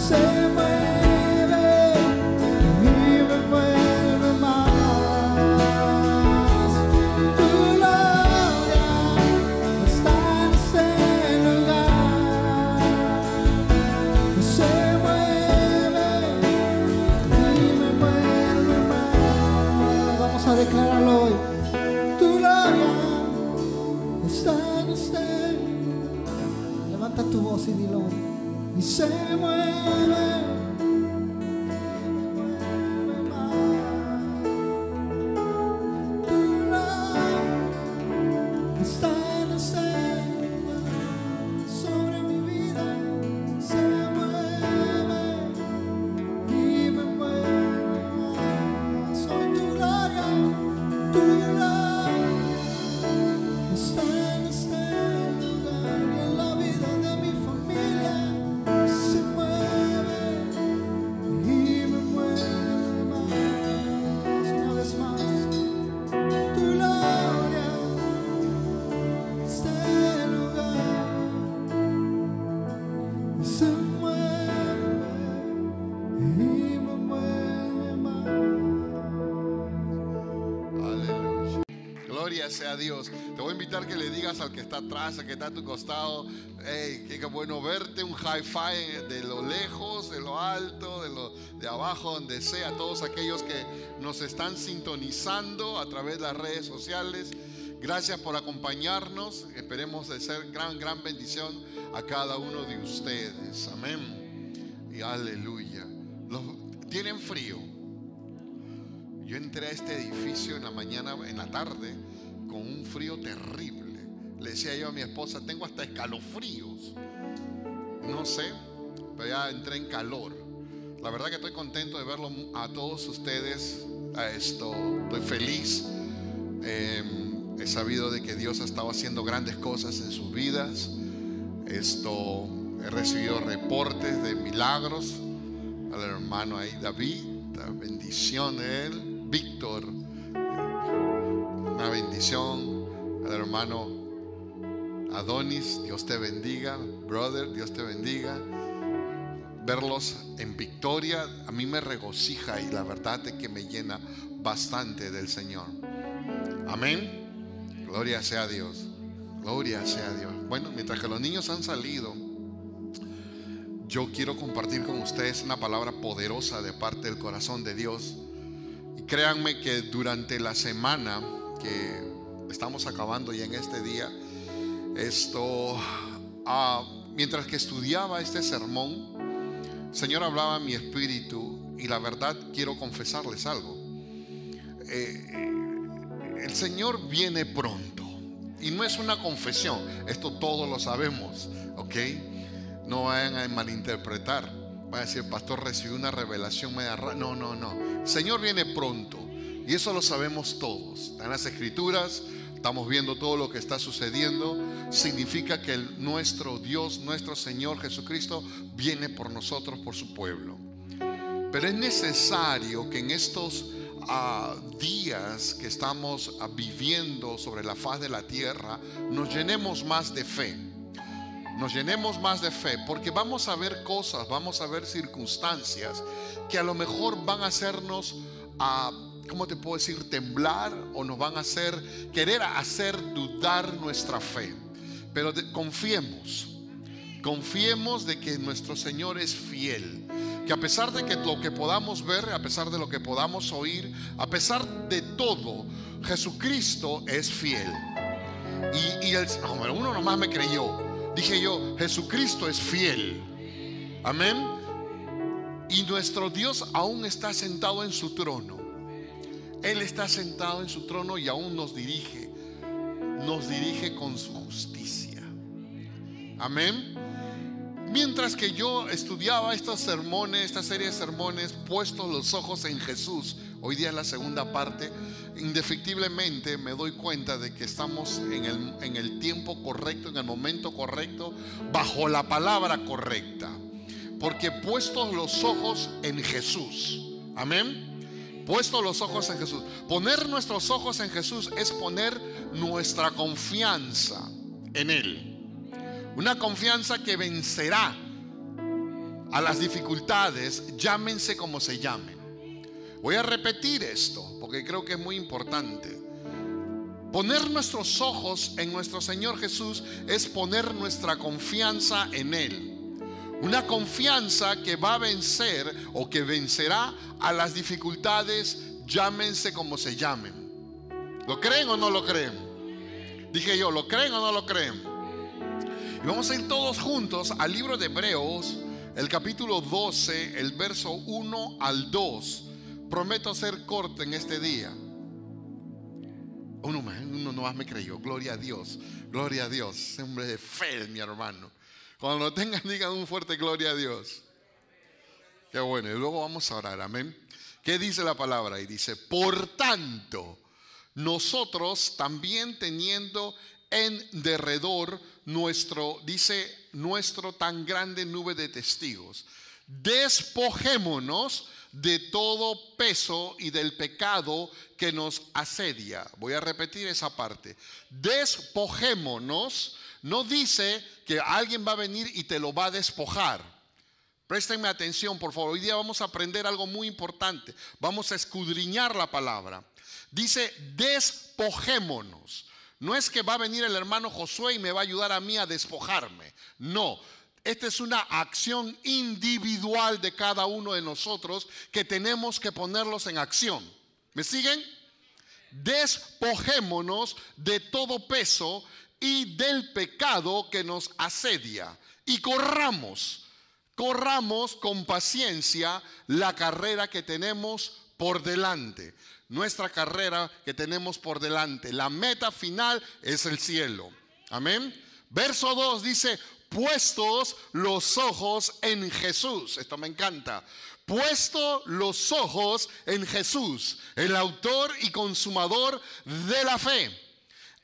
Se que le digas al que está atrás, al que está a tu costado, hey, qué bueno verte, un high five de lo lejos, de lo alto, de lo de abajo, donde sea, todos aquellos que nos están sintonizando a través de las redes sociales. Gracias por acompañarnos. Esperemos de ser gran, gran bendición a cada uno de ustedes. Amén. Y aleluya. Los, ¿Tienen frío? Yo entré a este edificio en la mañana, en la tarde, con un frío terrible. Le decía yo a mi esposa, tengo hasta escalofríos. No sé, pero ya entré en calor. La verdad que estoy contento de verlo a todos ustedes. A esto, estoy feliz. Eh, he sabido de que Dios ha estado haciendo grandes cosas en sus vidas. Esto, he recibido reportes de milagros. Al hermano ahí, David, la bendición él. Víctor, bendición. Al hermano Adonis, Dios te bendiga. Brother, Dios te bendiga. Verlos en victoria a mí me regocija y la verdad es que me llena bastante del Señor. Amén. Gloria sea Dios. Gloria sea Dios. Bueno, mientras que los niños han salido, yo quiero compartir con ustedes una palabra poderosa de parte del corazón de Dios. Y créanme que durante la semana que estamos acabando ya en este día, esto, ah, mientras que estudiaba este sermón, el Señor hablaba a mi espíritu y la verdad quiero confesarles algo. Eh, el Señor viene pronto y no es una confesión, esto todos lo sabemos, ¿ok? No vayan a malinterpretar. Va a decir, pastor, recibió una revelación media rara. No, no, no. El Señor viene pronto. Y eso lo sabemos todos. En las escrituras estamos viendo todo lo que está sucediendo. Significa que nuestro Dios, nuestro Señor Jesucristo, viene por nosotros, por su pueblo. Pero es necesario que en estos ah, días que estamos ah, viviendo sobre la faz de la tierra, nos llenemos más de fe. Nos llenemos más de fe, porque vamos a ver cosas, vamos a ver circunstancias que a lo mejor van a hacernos a ¿cómo te puedo decir? Temblar o nos van a hacer, querer hacer dudar nuestra fe. Pero confiemos, confiemos de que nuestro Señor es fiel. Que a pesar de que lo que podamos ver, a pesar de lo que podamos oír, a pesar de todo, Jesucristo es fiel. Y, el, no, uno nomás me creyó. Dije yo, Jesucristo es fiel. Amén. Y nuestro Dios aún está sentado en su trono. Él está sentado en su trono y aún nos dirige. Nos dirige con su justicia. Amén. Mientras que yo estudiaba estos sermones, esta serie de sermones, puestos los ojos en Jesús, hoy día es la segunda parte, indefectiblemente me doy cuenta de que estamos en el, en el tiempo correcto, en el momento correcto, bajo la palabra correcta. Porque puestos los ojos en Jesús, amén. Puestos los ojos en Jesús. Poner nuestros ojos en Jesús es poner nuestra confianza en Él. Una confianza que vencerá a las dificultades, llámense como se llamen. Voy a repetir esto porque creo que es muy importante. Poner nuestros ojos en nuestro Señor Jesús es poner nuestra confianza en Él. Una confianza que va a vencer o que vencerá a las dificultades, llámense como se llamen. ¿Lo creen o no lo creen? Dije yo, ¿lo creen o no lo creen? Y vamos a ir todos juntos al libro de Hebreos, el capítulo 12, el verso 1 al 2. Prometo ser corto en este día. Uno más, uno nomás me creyó. Gloria a Dios, gloria a Dios. Hombre de fe, mi hermano. Cuando lo tengan, digan un fuerte gloria a Dios. Qué bueno. Y luego vamos a orar, amén. ¿Qué dice la palabra? Y dice, por tanto, nosotros también teniendo en derredor nuestro, dice, nuestro tan grande nube de testigos. Despojémonos de todo peso y del pecado que nos asedia. Voy a repetir esa parte. Despojémonos. No dice que alguien va a venir y te lo va a despojar. Préstenme atención, por favor. Hoy día vamos a aprender algo muy importante. Vamos a escudriñar la palabra. Dice, despojémonos. No es que va a venir el hermano Josué y me va a ayudar a mí a despojarme. No. Esta es una acción individual de cada uno de nosotros que tenemos que ponerlos en acción. ¿Me siguen? Despojémonos de todo peso y del pecado que nos asedia y corramos, corramos con paciencia la carrera que tenemos por delante. Nuestra carrera que tenemos por delante. La meta final es el cielo. Amén. Verso 2 dice, puestos los ojos en Jesús. Esto me encanta. Puesto los ojos en Jesús, el autor y consumador de la fe.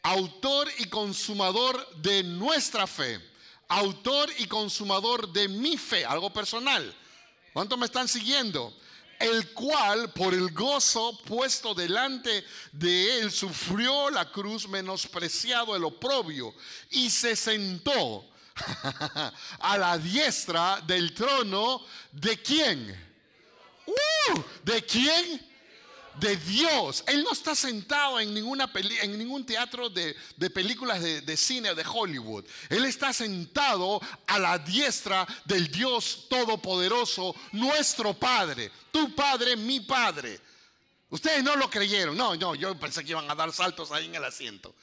Autor y consumador de nuestra fe. Autor y consumador de mi fe. Algo personal. ¿Cuántos me están siguiendo? el cual por el gozo puesto delante de él sufrió la cruz menospreciado el oprobio y se sentó a la diestra del trono de quién? ¡Uh! ¿De quién? De Dios. Él no está sentado en, ninguna peli- en ningún teatro de, de películas de, de cine de Hollywood. Él está sentado a la diestra del Dios Todopoderoso, nuestro Padre. Tu Padre, mi Padre. Ustedes no lo creyeron. No, no, yo pensé que iban a dar saltos ahí en el asiento.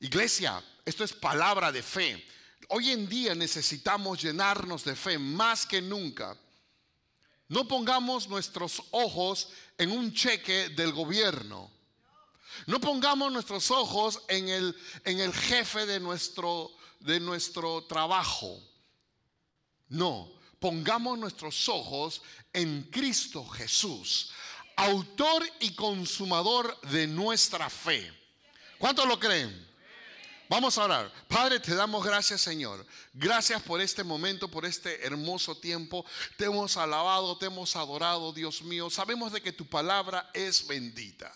Iglesia, esto es palabra de fe. Hoy en día necesitamos llenarnos de fe más que nunca. No pongamos nuestros ojos en un cheque del gobierno. No pongamos nuestros ojos en el, en el jefe de nuestro, de nuestro trabajo. No, pongamos nuestros ojos en Cristo Jesús, autor y consumador de nuestra fe. ¿Cuántos lo creen? Vamos a orar. Padre, te damos gracias, Señor. Gracias por este momento, por este hermoso tiempo. Te hemos alabado, te hemos adorado, Dios mío. Sabemos de que tu palabra es bendita.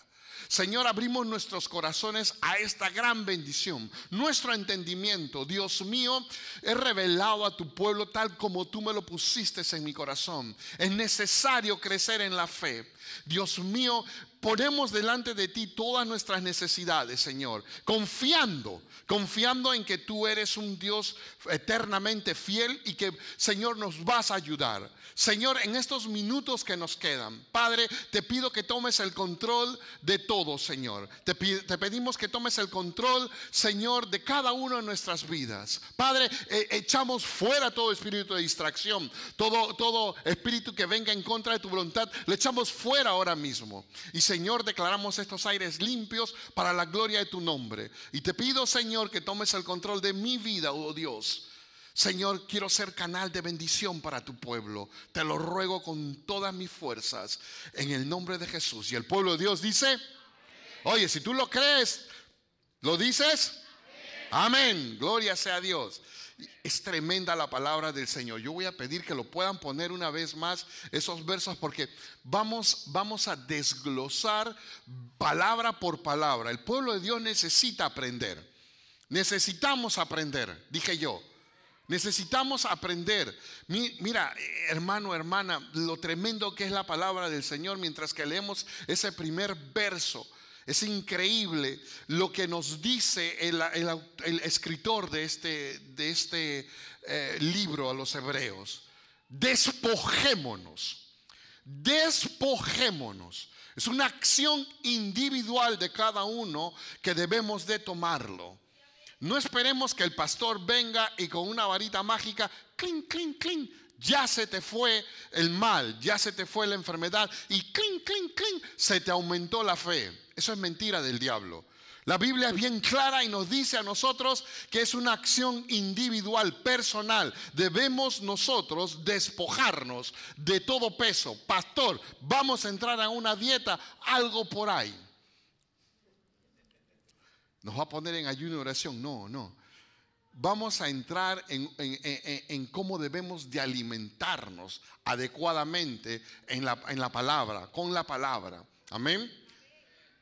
Señor, abrimos nuestros corazones a esta gran bendición. Nuestro entendimiento, Dios mío, es revelado a tu pueblo tal como tú me lo pusiste en mi corazón. Es necesario crecer en la fe. Dios mío, ponemos delante de ti todas nuestras necesidades, Señor, confiando, confiando en que tú eres un Dios eternamente fiel y que, Señor, nos vas a ayudar. Señor, en estos minutos que nos quedan, Padre, te pido que tomes el control de todo, Señor. Te, pedimos que tomes el control, Señor, de cada uno de nuestras vidas. Padre, eh, echamos fuera todo espíritu de distracción, todo, todo espíritu que venga en contra de tu voluntad, lo echamos fuera ahora mismo. Señor, declaramos estos aires limpios para la gloria de tu nombre. Y te pido, Señor, que tomes el control de mi vida, oh Dios. Señor, quiero ser canal de bendición para tu pueblo. Te lo ruego con todas mis fuerzas en el nombre de Jesús. Y el pueblo de Dios dice, oye, si tú lo crees, ¿lo dices? Amén. Gloria sea a Dios. Es tremenda la palabra del Señor. Yo voy a pedir que lo puedan poner una vez más esos versos porque vamos, vamos a desglosar palabra por palabra. El pueblo de Dios necesita aprender. Necesitamos aprender, dije yo. Necesitamos aprender. Mi- Mira, hermano, hermana, lo tremendo que es la palabra del Señor mientras que leemos ese primer verso. Es increíble lo que nos dice el, escritor de este, este eh, libro a los hebreos. Despojémonos. Despojémonos. Es una acción individual de cada uno que debemos de tomarlo. No esperemos que el pastor venga y con una varita mágica, clink, clink, clink, ya se te fue el mal, ya se te fue la enfermedad y clink, clink, clink, se te aumentó la fe. Eso es mentira del diablo. La Biblia es bien clara y nos dice a nosotros que es una acción individual, personal. Debemos nosotros despojarnos de todo peso. Pastor, vamos a entrar a una dieta, algo por ahí. Nos va a poner en ayuno y oración. No, no. Vamos a entrar en, en- en- en cómo debemos de alimentarnos adecuadamente en la, en la palabra, con la palabra. Amén.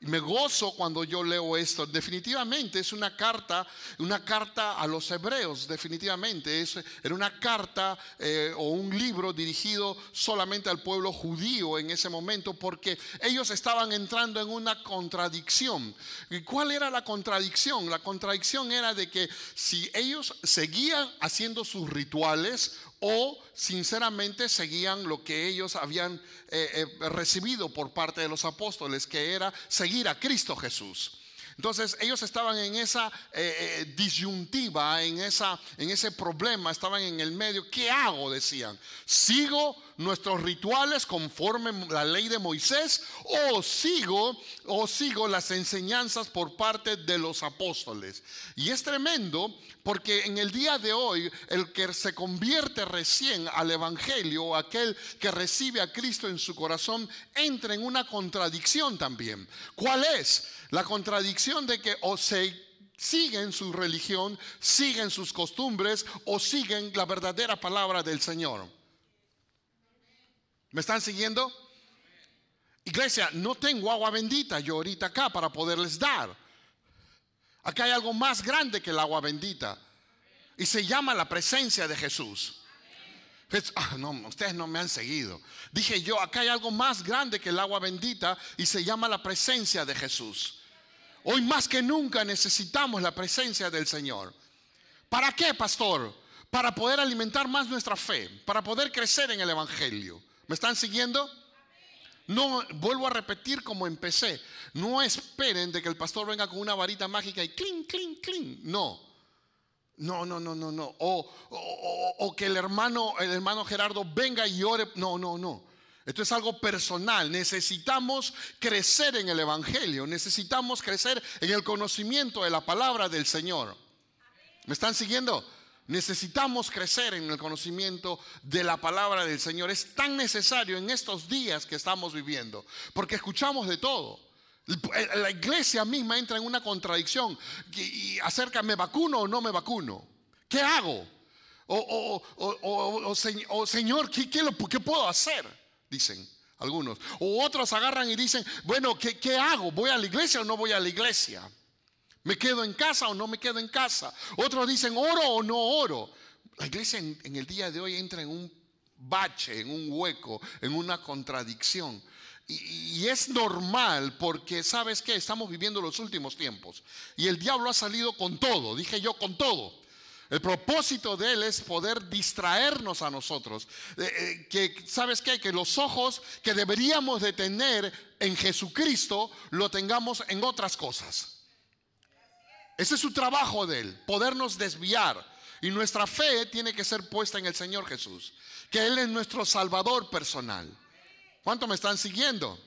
Me gozo cuando yo leo esto. Definitivamente es una carta, una carta a los hebreos. Definitivamente es, era una carta eh, o un libro dirigido solamente al pueblo judío en ese momento, porque ellos estaban entrando en una contradicción. ¿Y cuál era la contradicción? La contradicción era de que si ellos seguían haciendo sus rituales o sinceramente seguían lo que ellos habían eh, eh, recibido por parte de los apóstoles, que era seguir a Cristo Jesús. Entonces ellos estaban en esa eh, disyuntiva, en, esa, en ese problema, estaban en el medio. ¿Qué hago? Decían. ¿Sigo nuestros rituales conforme la ley de Moisés o sigo o sigo las enseñanzas por parte de los apóstoles? Y es tremendo porque en el día de hoy el que se convierte recién al evangelio, aquel que recibe a Cristo en su corazón, entra en una contradicción también. ¿Cuál es? La contradicción de que o se siguen su religión, siguen sus costumbres o siguen la verdadera palabra del Señor. ¿Me están siguiendo? Iglesia, no tengo agua bendita yo ahorita acá para poderles dar. Acá hay algo más grande que el agua bendita. Y se llama la presencia de Jesús. Jes- ah, no, ustedes no me han seguido. Dije yo, acá hay algo más grande que el agua bendita y se llama la presencia de Jesús. Hoy más que nunca necesitamos la presencia del Señor. ¿Para qué, pastor? Para poder alimentar más nuestra fe, para poder crecer en el Evangelio. ¿Me están siguiendo? No, vuelvo a repetir como empecé. No esperen de que el pastor venga con una varita mágica y clink, clink, clink. No. No, no, no, no, no. O, que el hermano, el hermano Gerardo venga y ore. No, no, no. Esto es algo personal. Necesitamos crecer en el Evangelio. Necesitamos crecer en el conocimiento de la palabra del Señor. ¿Me están siguiendo? Necesitamos crecer en el conocimiento de la palabra del Señor. Es tan necesario en estos días que estamos viviendo, porque escuchamos de todo. La iglesia misma entra en una contradicción y, acerca, ¿me vacuno o no me vacuno? ¿Qué hago? O, o- o- o- o, se- o, Señor, ¿qué, puedo hacer? Dicen algunos. O otros agarran y dicen, bueno, ¿qué, qué hago? ¿Voy a la iglesia o no voy a la iglesia? ¿Me quedo en casa o no me quedo en casa? Otros dicen, oro o no oro. La iglesia en, el día de hoy entra en un bache, en un hueco, en una contradicción. Y, y es normal porque, ¿sabes qué? Estamos viviendo los últimos tiempos. Y el diablo ha salido con todo, dije yo, con todo. El propósito de él es poder distraernos a nosotros. Eh, eh, que, ¿sabes qué? Que los ojos que deberíamos de tener en Jesucristo lo tengamos en otras cosas. Ese es su trabajo de él, podernos desviar. Y nuestra fe tiene que ser puesta en el Señor Jesús, que Él es nuestro Salvador personal. ¿Cuánto me están siguiendo?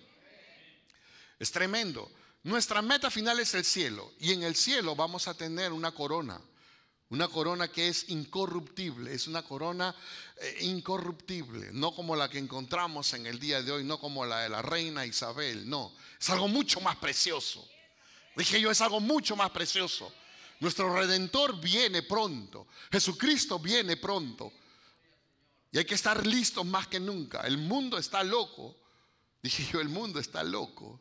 Es tremendo. Nuestra meta final es el cielo y en el cielo vamos a tener una corona. Una corona que es incorruptible, es una corona eh, incorruptible, no como la que encontramos en el día de hoy, no como la de la reina Isabel, no, es algo mucho más precioso. Dije yo, es algo mucho más precioso. Nuestro redentor viene pronto, Jesucristo viene pronto. Y hay que estar listos más que nunca. El mundo está loco. Dije yo, el mundo está loco.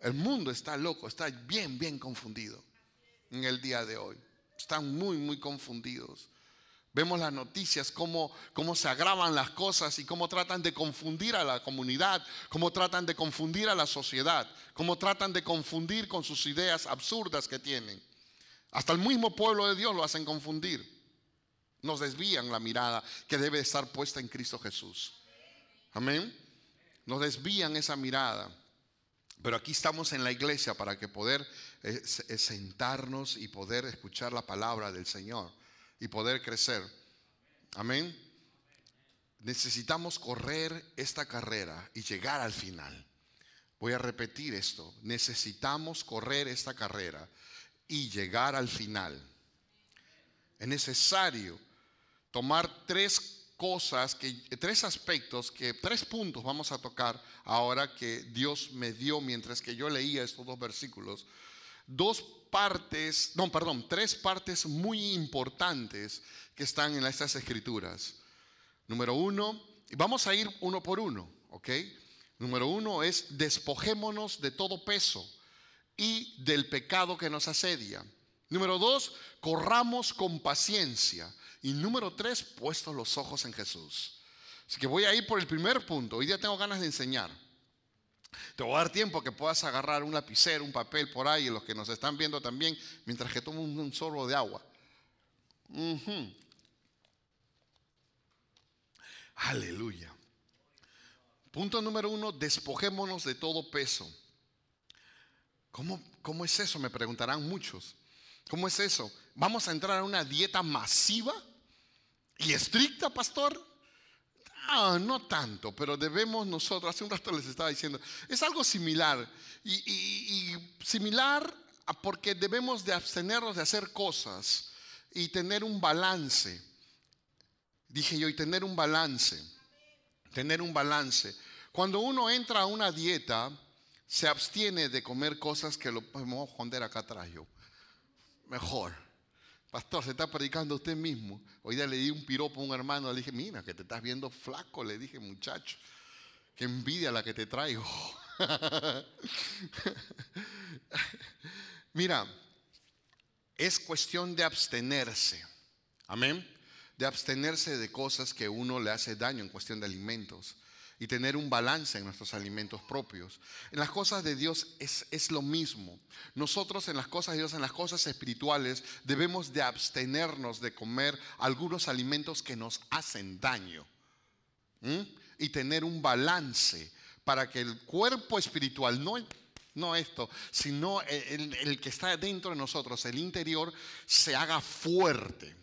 El mundo está loco, está bien, bien confundido en el día de hoy. Están muy, muy confundidos. Vemos las noticias, cómo, cómo se agravan las cosas y cómo tratan de confundir a la comunidad, cómo tratan de confundir a la sociedad, cómo tratan de confundir con sus ideas absurdas que tienen. Hasta el mismo pueblo de Dios lo hacen confundir. Nos desvían la mirada que debe estar puesta en Cristo Jesús. Amén. Nos desvían esa mirada. Pero aquí estamos en la iglesia para que poder eh, eh, sentarnos y poder escuchar la palabra del Señor y poder crecer. Amén. Necesitamos correr esta carrera y llegar al final. Voy a repetir esto. Necesitamos correr esta carrera y llegar al final. Es necesario tomar tres cosas, que, tres aspectos, que tres puntos vamos a tocar ahora que Dios me dio mientras que yo leía estos dos versículos. Dos partes, no, perdón, tres partes muy importantes que están en estas escrituras. Número uno, y vamos a ir uno por uno, ¿ok? Número uno es despojémonos de todo peso y del pecado que nos asedia. Número dos, corramos con paciencia. Y número tres, puestos los ojos en Jesús. Así que voy a ir por el primer punto. Hoy día tengo ganas de enseñar. Te voy a dar tiempo que puedas agarrar un lapicero, un papel por ahí, los que nos están viendo también, mientras que tomo un, sorbo de agua. Aleluya. Punto número uno, despojémonos de todo peso. ¿Cómo, ¿Cómo es eso? Me preguntarán muchos. ¿Cómo es eso? ¿Vamos a entrar a una dieta masiva y estricta, pastor? Ah, no tanto, pero debemos nosotros, hace un rato les estaba diciendo, es algo similar. Y, similar porque debemos de abstenernos de hacer cosas y tener un balance. Dije yo, y tener un balance. Tener un balance. Cuando uno entra a una dieta, se abstiene de comer cosas que lo podemos esconder acá atrás yo. Mejor. Pastor, se está predicando usted mismo. Hoy día le di un piropo a un hermano, le dije, mira, que te estás viendo flaco, le dije, muchacho, qué envidia la que te traigo. mira, es cuestión de abstenerse. Amén. De abstenerse de cosas que uno le hace daño en cuestión de alimentos y tener un balance en nuestros alimentos propios. En las cosas de Dios es, es, lo mismo. Nosotros en las cosas de Dios, en las cosas espirituales, debemos de abstenernos de comer algunos alimentos que nos hacen daño. Y tener un balance para que el cuerpo espiritual, no, no esto, sino el, que está dentro de nosotros, el interior, se haga fuerte.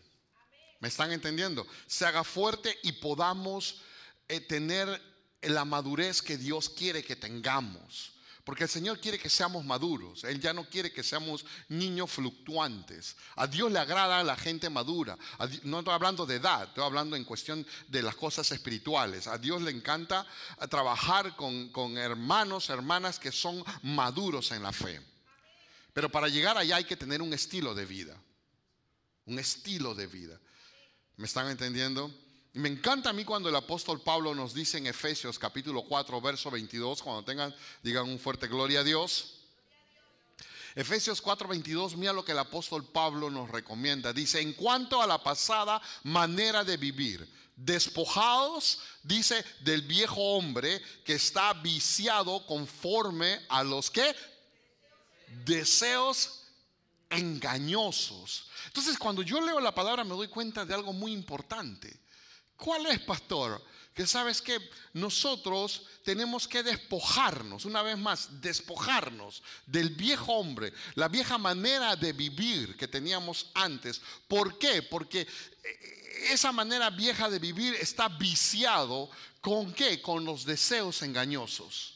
¿Me están entendiendo? Se haga fuerte y podamos eh, tener la madurez que Dios quiere que tengamos. Porque el Señor quiere que seamos maduros. Él ya no quiere que seamos niños fluctuantes. A Dios le agrada a la gente madura. no estoy hablando de edad, estoy hablando en cuestión de las cosas espirituales. A Dios le encanta trabajar con, con hermanos, hermanas que son maduros en la fe. Pero para llegar allá hay que tener un estilo de vida. Un estilo de vida. ¿Me están entendiendo? Y me encanta a mí cuando el apóstol Pablo nos dice en Efesios capítulo 4, verso 22, cuando tengan, digan un fuerte gloria a Dios. Efesios 4:22, mira lo que el apóstol Pablo nos recomienda. Dice, en cuanto a la pasada manera de vivir, despojados, dice, del viejo hombre que está viciado conforme a los que deseos engañosos. Entonces, cuando yo leo la palabra me doy cuenta de algo muy importante. ¿Cuál es, pastor? Que sabes que nosotros tenemos que despojarnos, una vez más, despojarnos del viejo hombre, la vieja manera de vivir que teníamos antes. ¿Por qué? Porque esa manera vieja de vivir está viciado con qué? Con los deseos engañosos.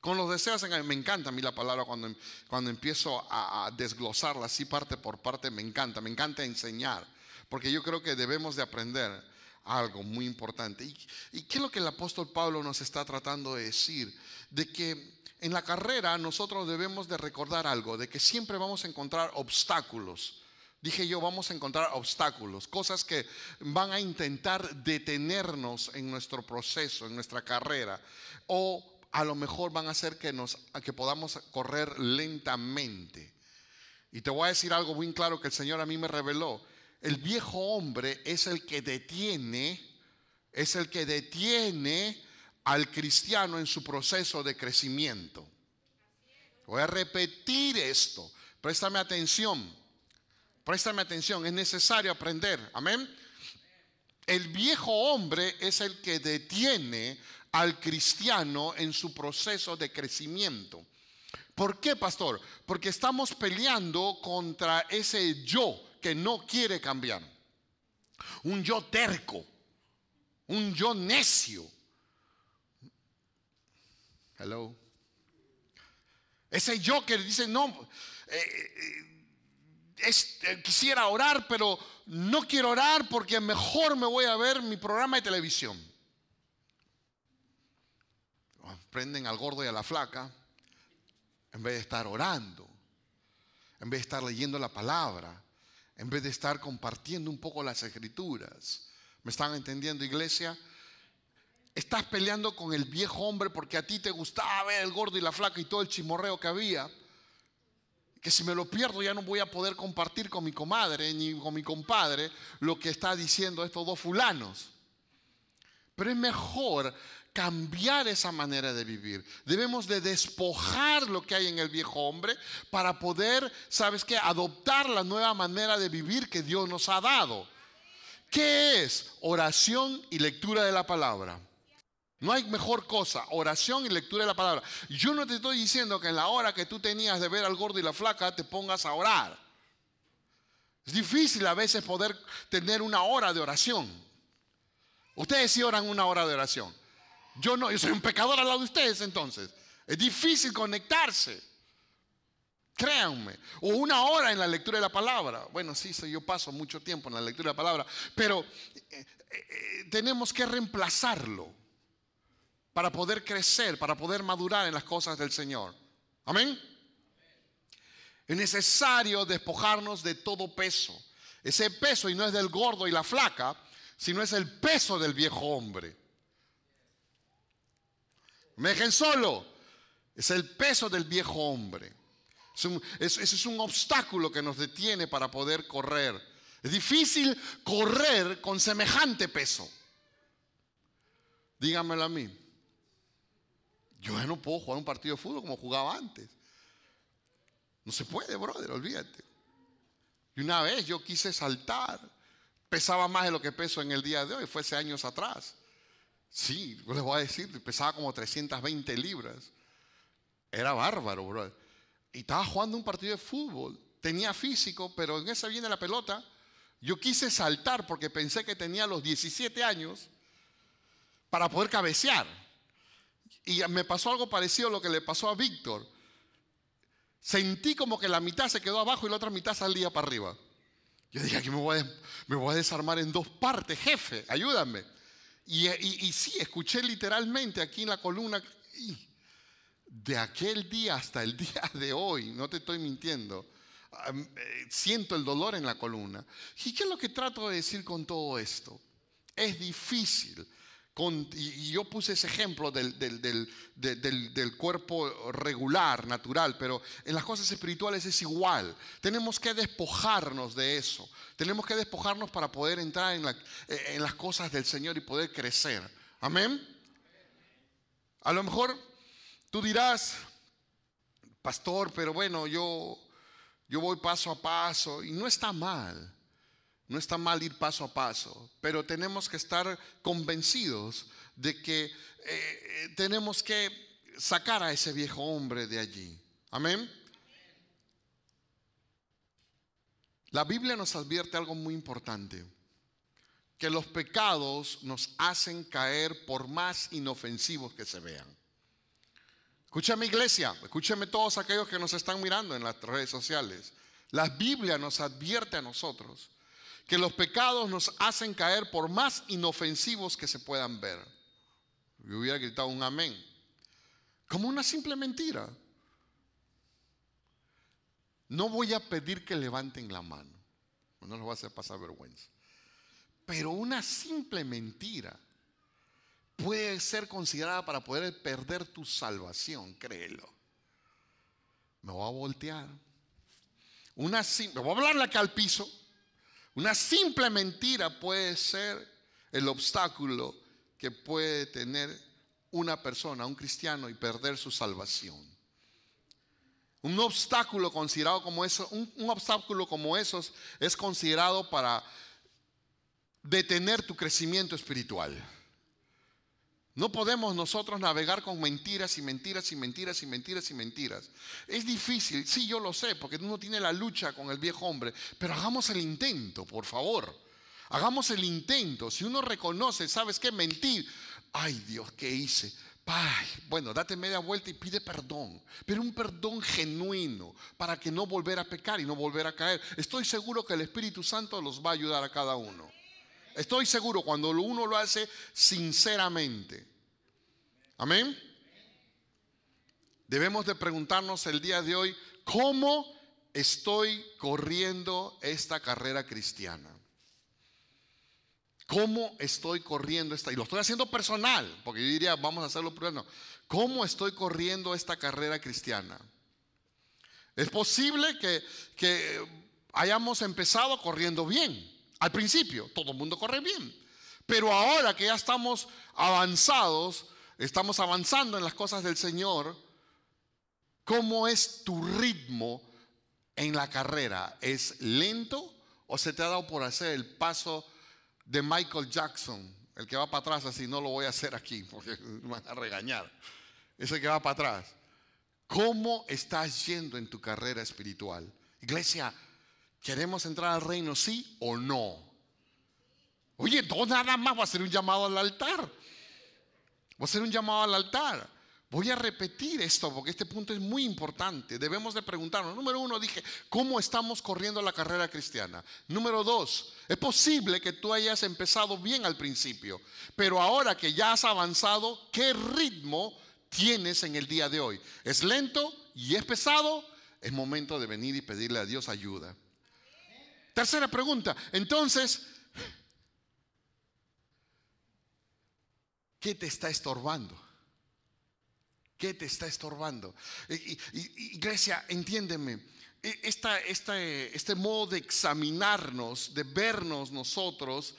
Con los deseos engañosos. Me encanta a mí la palabra cuando, cuando empiezo a, a desglosarla así parte por parte, me encanta, me encanta enseñar. Porque yo creo que debemos de aprender algo muy importante. ¿Y, ¿Y, qué es lo que el apóstol Pablo nos está tratando de decir? De que en la carrera nosotros debemos de recordar algo, de que siempre vamos a encontrar obstáculos. Dije yo, vamos a encontrar obstáculos, cosas que van a intentar detenernos en nuestro proceso, en nuestra carrera, o a lo mejor van a hacer que, nos, que podamos correr lentamente. Y te voy a decir algo muy claro que el Señor a mí me reveló. El viejo hombre es el que detiene, es el que detiene al cristiano en su proceso de crecimiento. Voy a repetir esto. Préstame atención. Préstame atención. Es necesario aprender. Amén. El viejo hombre es el que detiene al cristiano en su proceso de crecimiento. ¿Por qué, pastor? Porque estamos peleando contra ese yo que no quiere cambiar. Un yo terco, un yo necio. Hello. Ese yo que dice, no, eh, es, eh, quisiera orar, pero no quiero orar porque mejor me voy a ver mi programa de televisión. Prenden al gordo y a la flaca en vez de estar orando, en vez de estar leyendo la palabra, en vez de estar compartiendo un poco las escrituras. ¿Me están entendiendo, iglesia? Estás peleando con el viejo hombre porque a ti te gustaba ver el gordo y la flaca y todo el chimorreo que había. Que si me lo pierdo ya no voy a poder compartir con mi comadre ni con mi compadre lo que está diciendo estos dos fulanos. Pero es mejor cambiar esa manera de vivir. Debemos de despojar lo que hay en el viejo hombre para poder, ¿sabes qué? Adoptar la nueva manera de vivir que Dios nos ha dado. ¿Qué es? Oración y lectura de la palabra. No hay mejor cosa, oración y lectura de la palabra. Yo no te estoy diciendo que en la hora que tú tenías de ver al gordo y la flaca te pongas a orar. Es difícil a veces poder tener una hora de oración. Ustedes sí oran una hora de oración. Yo no, yo soy un pecador al lado de ustedes entonces. Es difícil conectarse. Créanme. O una hora en la lectura de la palabra. Bueno, sí, yo paso mucho tiempo en la lectura de la palabra. Pero eh, eh, tenemos que reemplazarlo para poder crecer, para poder madurar en las cosas del Señor. Amén. Es necesario despojarnos de todo peso. Ese peso, y no es del gordo y la flaca, sino es el peso del viejo hombre. Me dejen solo. Es el peso del viejo hombre. Ese es un obstáculo que nos detiene para poder correr. Es difícil correr con semejante peso. Díganmelo a mí. Yo ya no puedo jugar un partido de fútbol como jugaba antes. No se puede, brother, olvídate. Y una vez yo quise saltar, pesaba más de lo que peso en el día de hoy, fue hace años atrás. Sí, les voy a decir, pesaba como 320 libras. Era bárbaro, brother. Y estaba jugando un partido de fútbol. Tenía físico, pero en esa viene la pelota. Yo quise saltar porque pensé que tenía los 17 años para poder cabecear. Y me pasó algo parecido a lo que le pasó a Víctor. Sentí como que la mitad se quedó abajo y la otra mitad salía para arriba. Yo dije, aquí me voy a, me voy a desarmar en dos partes, jefe, ayúdame. Y, y, sí, escuché literalmente aquí en la columna, de aquel día hasta el día de hoy, no te estoy mintiendo, eh, siento el dolor en la columna. ¿Y qué es lo que trato de decir con todo esto? Es difícil con- y, yo puse ese ejemplo del, del- del- de- del- del cuerpo regular, natural, pero en las cosas espirituales es igual. Tenemos que despojarnos de eso. Tenemos que despojarnos para poder entrar en, la- eh, en las cosas del Señor y poder crecer. Amén. A lo mejor tú dirás, pastor, pero bueno, yo, yo voy paso a paso y no está mal. No está mal ir paso a paso, pero tenemos que estar convencidos de que eh, eh, tenemos que sacar a ese viejo hombre de allí. Amén. La Biblia nos advierte algo muy importante, que los pecados nos hacen caer por más inofensivos que se vean. Escúchame iglesia, escúchame todos aquellos que nos están mirando en las redes sociales. La Biblia nos advierte a nosotros que los pecados nos hacen caer por más inofensivos que se puedan ver. Yo hubiera gritado un amén. Como una simple mentira. No voy a pedir que levanten la mano. No les voy a hacer pasar vergüenza. Pero una simple mentira puede ser considerada para poder perder tu salvación, créelo. Me voy a voltear. Una voy a hablarle acá al piso. Una simple mentira puede ser el obstáculo que puede tener una persona, un cristiano, y perder su salvación. Un obstáculo considerado como eso, un, un obstáculo como esos es considerado para detener tu crecimiento espiritual. No podemos nosotros navegar con mentiras y mentiras y mentiras y mentiras y mentiras. Es difícil, sí, yo lo sé, porque uno tiene la lucha con el viejo hombre, pero hagamos el intento, por favor. Hagamos el intento. Si uno reconoce, ¿sabes qué? Mentir. Ay, Dios, ¿qué hice? Ay, bueno, date media vuelta y pide perdón, pero un perdón genuino para que no volver a pecar y no volver a caer. Estoy seguro que el Espíritu Santo los va a ayudar a cada uno. Estoy seguro cuando uno lo hace sinceramente. Amén. Debemos de preguntarnos el día de hoy, ¿cómo estoy corriendo esta carrera cristiana? ¿Cómo estoy corriendo esta? Y lo estoy haciendo personal, porque yo diría, vamos a hacerlo primero. ¿Cómo estoy corriendo esta carrera cristiana? Es posible que, que hayamos empezado corriendo bien. Al principio, todo el mundo corre bien. Pero ahora que ya estamos avanzados, estamos avanzando en las cosas del Señor, ¿cómo es tu ritmo en la carrera? ¿Es lento o se te ha dado por hacer el paso de Michael Jackson? El que va para atrás, así no lo voy a hacer aquí porque me van a regañar. Ese que va para atrás. ¿Cómo estás yendo en tu carrera espiritual? Iglesia, ¿queremos entrar al reino sí o no? Oye, no nada más, voy a hacer un llamado al altar. Voy a hacer un llamado al altar. Voy a repetir esto porque este punto es muy importante. Debemos de preguntarnos. Número uno, dije, ¿cómo estamos corriendo la carrera cristiana? Número dos, es posible que tú hayas empezado bien al principio, pero ahora que ya has avanzado, ¿qué ritmo tienes en el día de hoy? ¿Es lento y es pesado? Es momento de venir y pedirle a Dios ayuda. Tercera pregunta, entonces, ¿qué te está estorbando? ¿Qué te está estorbando? Y- iglesia, entiéndeme. e- Esta, esta, eh, este modo de examinarnos, de vernos nosotros,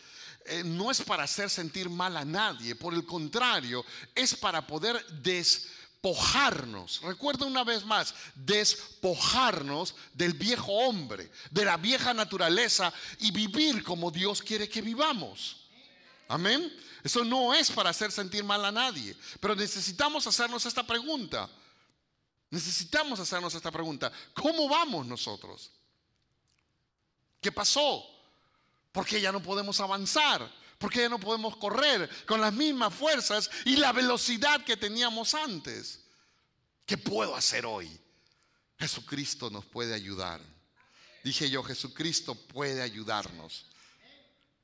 eh, no es para hacer sentir mal a nadie. Por el contrario, es para poder despojarnos. Recuerda una vez más, despojarnos del viejo hombre, de la vieja naturaleza y vivir como Dios quiere que vivamos. Amén. Eso no es para hacer sentir mal a nadie, pero necesitamos hacernos esta pregunta. Necesitamos hacernos esta pregunta. ¿Cómo vamos nosotros? ¿Qué pasó? ¿Por qué ya no podemos avanzar? ¿Por qué ya no podemos correr con las mismas fuerzas y la velocidad que teníamos antes? ¿Qué puedo hacer hoy? Jesucristo nos puede ayudar. Dije yo, Jesucristo puede ayudarnos.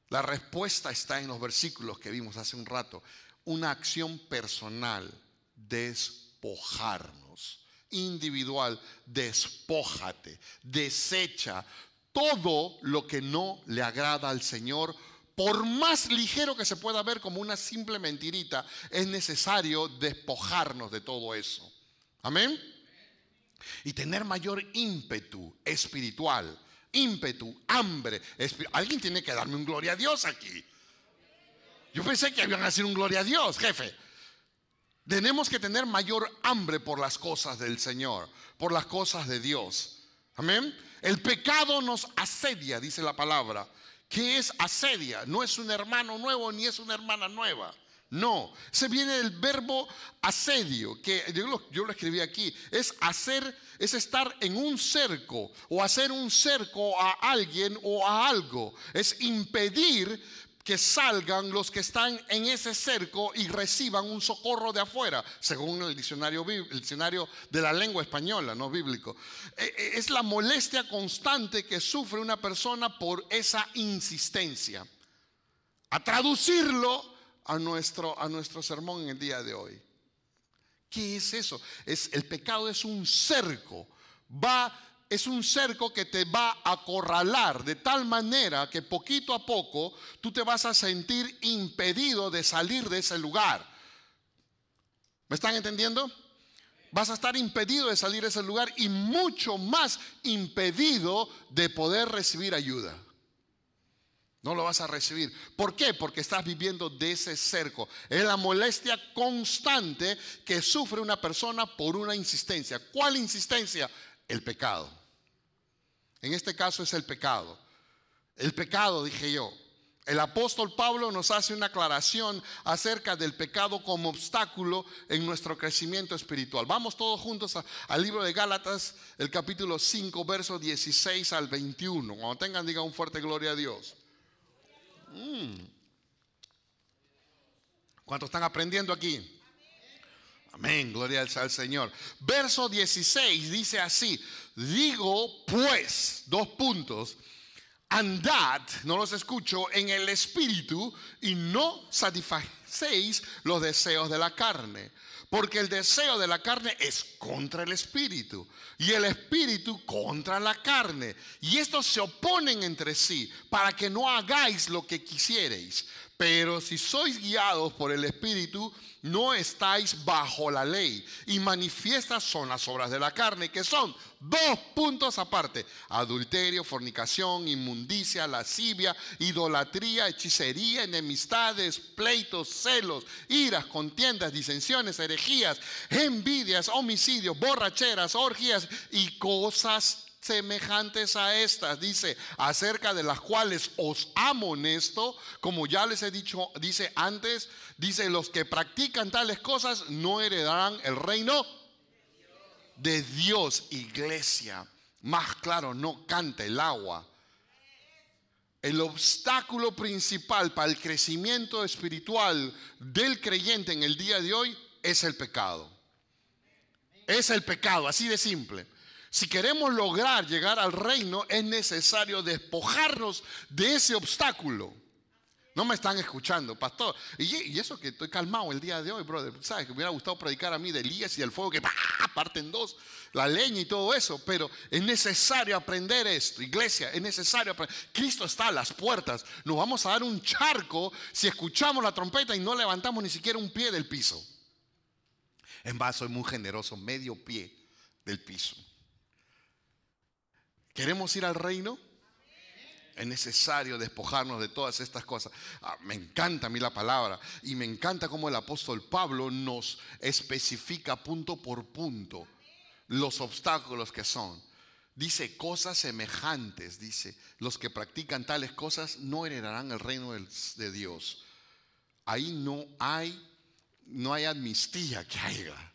La respuesta está en los versículos que vimos hace un rato. Una acción personal, despojarnos. Individual, despójate, desecha todo lo que no le agrada al Señor por más ligero que se pueda ver como una simple mentirita, es necesario despojarnos de todo eso. Amén. Y tener mayor ímpetu espiritual, ímpetu, hambre. Alguien tiene que darme un gloria a Dios aquí. Yo pensé que iban a decir un gloria a Dios, jefe. Tenemos que tener mayor hambre por las cosas del Señor, por las cosas de Dios. Amén. El pecado nos asedia, dice la palabra. ¿Qué es asedia? No es un hermano nuevo ni es una hermana nueva. No, se viene del verbo asedio, que yo lo, yo lo escribí aquí. Es hacer, es estar en un cerco o hacer un cerco a alguien o a algo. Es impedir que salgan los que están en ese cerco y reciban un socorro de afuera, según el diccionario, el diccionario de la lengua española, no bíblico. Eh, eh, Es la molestia constante que sufre una persona por esa insistencia. A traducirlo a nuestro, a nuestro sermón en el día de hoy. ¿Qué es eso? Es, el pecado es un cerco. Va, es un cerco que te va a acorralar de tal manera que poquito a poco tú te vas a sentir impedido de salir de ese lugar. ¿Me están entendiendo? Vas a estar impedido de salir de ese lugar y mucho más impedido de poder recibir ayuda. No lo vas a recibir. ¿Por qué? Porque estás viviendo de ese cerco. Es la molestia constante que sufre una persona por una insistencia. ¿Cuál insistencia? El pecado. En este caso es el pecado. El pecado, dije yo. El apóstol Pablo nos hace una aclaración acerca del pecado como obstáculo en nuestro crecimiento espiritual. Vamos todos juntos al libro de Gálatas, el capítulo 5, versos 16 al 21. Cuando tengan, digan un fuerte gloria a Dios. ¿Cuántos están aprendiendo aquí? Amén, gloria al Señor. Verso 16 dice así, digo pues, dos puntos, andad, no los escucho, en el espíritu y no satisfacéis los deseos de la carne. Porque el deseo de la carne es contra el espíritu y el espíritu contra la carne. Y estos se oponen entre sí para que no hagáis lo que quisierais. Pero si sois guiados por el espíritu, no estáis bajo la ley. Y manifiestas son las obras de la carne, que son dos puntos aparte. Adulterio, fornicación, inmundicia, lascivia, idolatría, hechicería, enemistades, pleitos, celos, iras, contiendas, disensiones, herejías, envidias, homicidios, borracheras, orgías y cosas semejantes a estas, dice, acerca de las cuales os amonesto, como ya les he dicho, dice antes, dice, los que practican tales cosas no heredarán el reino de Dios, iglesia. Más claro, no canta el agua. El obstáculo principal para el crecimiento espiritual del creyente en el día de hoy es el pecado. Es el pecado, así de simple. Si queremos lograr llegar al reino, es necesario despojarnos de ese obstáculo. No me están escuchando, pastor. Y, eso que estoy calmado el día de hoy, brother. ¿Sabes? Que me hubiera gustado predicar a mí de Elías y del fuego que ¡pah! parte en dos, la leña y todo eso. Pero es necesario aprender esto, iglesia. Es necesario aprender. Cristo está a las puertas. Nos vamos a dar un charco si escuchamos la trompeta y no levantamos ni siquiera un pie del piso. En más, soy muy generoso, medio pie del piso. ¿Queremos ir al reino? Es necesario despojarnos de todas estas cosas. Ah, me encanta a mí la palabra y me encanta cómo el apóstol Pablo nos especifica punto por punto los obstáculos que son. Dice cosas semejantes, dice, los que practican tales cosas no heredarán el reino de Dios. Ahí no hay, no hay amnistía que haya.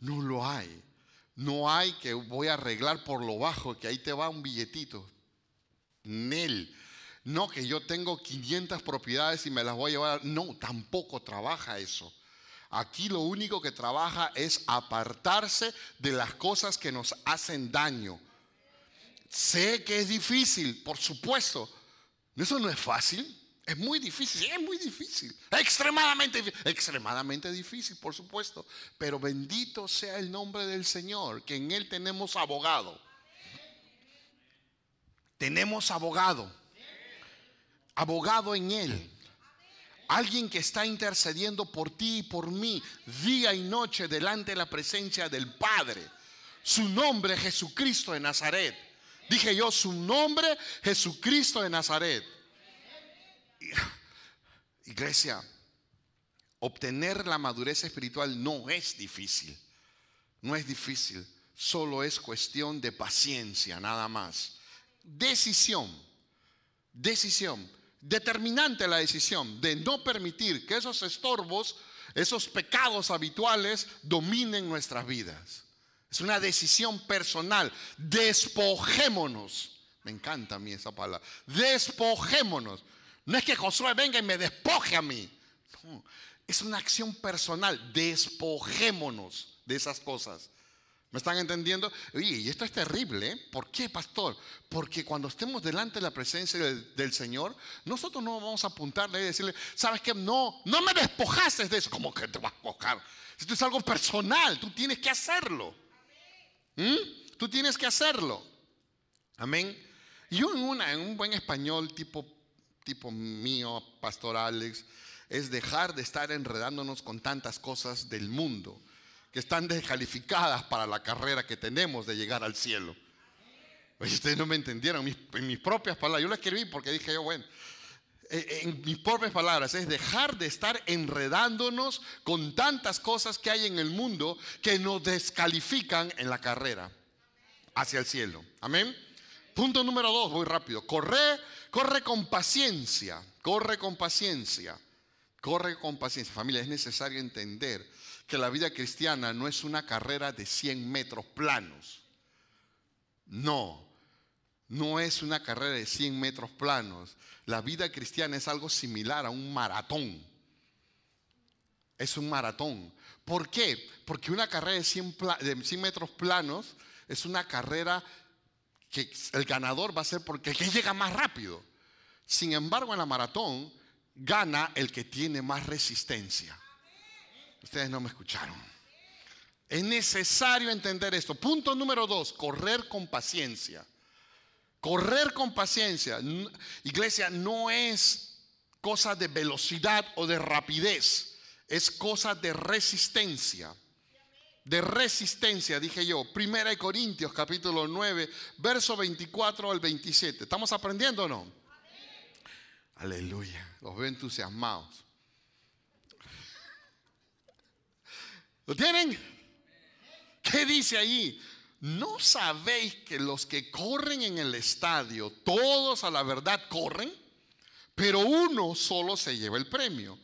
No lo hay. No hay que voy a arreglar por lo bajo, que ahí te va un billetito. Nel. No que yo tengo 500 propiedades y me las voy a llevar. No, tampoco trabaja eso. Aquí lo único que trabaja es apartarse de las cosas que nos hacen daño. Sé que es difícil, por supuesto. Eso no es fácil. Es muy difícil, es muy difícil. Extremadamente, difí- extremadamente difícil, por supuesto. Pero bendito sea el nombre del Señor, que en Él tenemos abogado. Tenemos abogado. abogado en Él. Alguien que está intercediendo por ti y por mí día y noche delante de la presencia del Padre. Su nombre Jesucristo de Nazaret. Dije yo, su nombre Jesucristo de Nazaret. Iglesia, obtener la madurez espiritual no es difícil. No es difícil. Solo es cuestión de paciencia, nada más. Decisión. Decisión. Determinante la decisión de no permitir que esos estorbos, esos pecados habituales dominen nuestras vidas. Es una decisión personal. Despojémonos. Me encanta a mí esa palabra. Despojémonos. No es que Josué venga y me despoje a mí. No, es una acción personal. Despojémonos de esas cosas. ¿Me están entendiendo? Oye, y esto es terrible. ¿eh? ¿Por qué, pastor? Porque cuando estemos delante de la presencia del, Señor, nosotros no vamos a apuntarle y decirle, ¿sabes qué? No, no me despojaste de eso. ¿Cómo que te vas a despojar? Esto es algo personal. Tú tienes que hacerlo. ¿Mm? Tú tienes que hacerlo. Amén. Yo en un buen español tipo, tipo mío, pastor Alex, es dejar de estar enredándonos con tantas cosas del mundo que están descalificadas para la carrera que tenemos de llegar al cielo. Oye, ustedes no me entendieron mis, mis propias palabras. Yo lo escribí porque dije yo, bueno, en mis propias palabras, es dejar de estar enredándonos con tantas cosas que hay en el mundo que nos descalifican en la carrera hacia el cielo. Amén. Punto número dos, voy rápido. Corre, corre con paciencia, corre con paciencia, corre con paciencia. Familia, es necesario entender que la vida cristiana no es una carrera de 100 metros planos. No, no es una carrera de 100 metros planos. La vida cristiana es algo similar a un maratón. Es un maratón. ¿Por qué? Porque una carrera de 100, de 100 metros planos es una carrera que el ganador va a ser porque el que llega más rápido. Sin embargo, en la maratón gana el que tiene más resistencia. Ustedes no me escucharon. Es necesario entender esto. Punto número dos, correr con paciencia. Correr con paciencia. Iglesia, no es cosa de velocidad o de rapidez. Es cosa de resistencia. De resistencia, dije yo. Primera de Corintios, capítulo 9, verso 24 al 27. ¿Estamos aprendiendo o no? Aleluya. Los veo entusiasmados. ¿Lo tienen? ¿Qué dice ahí? ¿No sabéis que los que corren en el estadio, todos a la verdad corren? Pero uno solo se lleva el premio.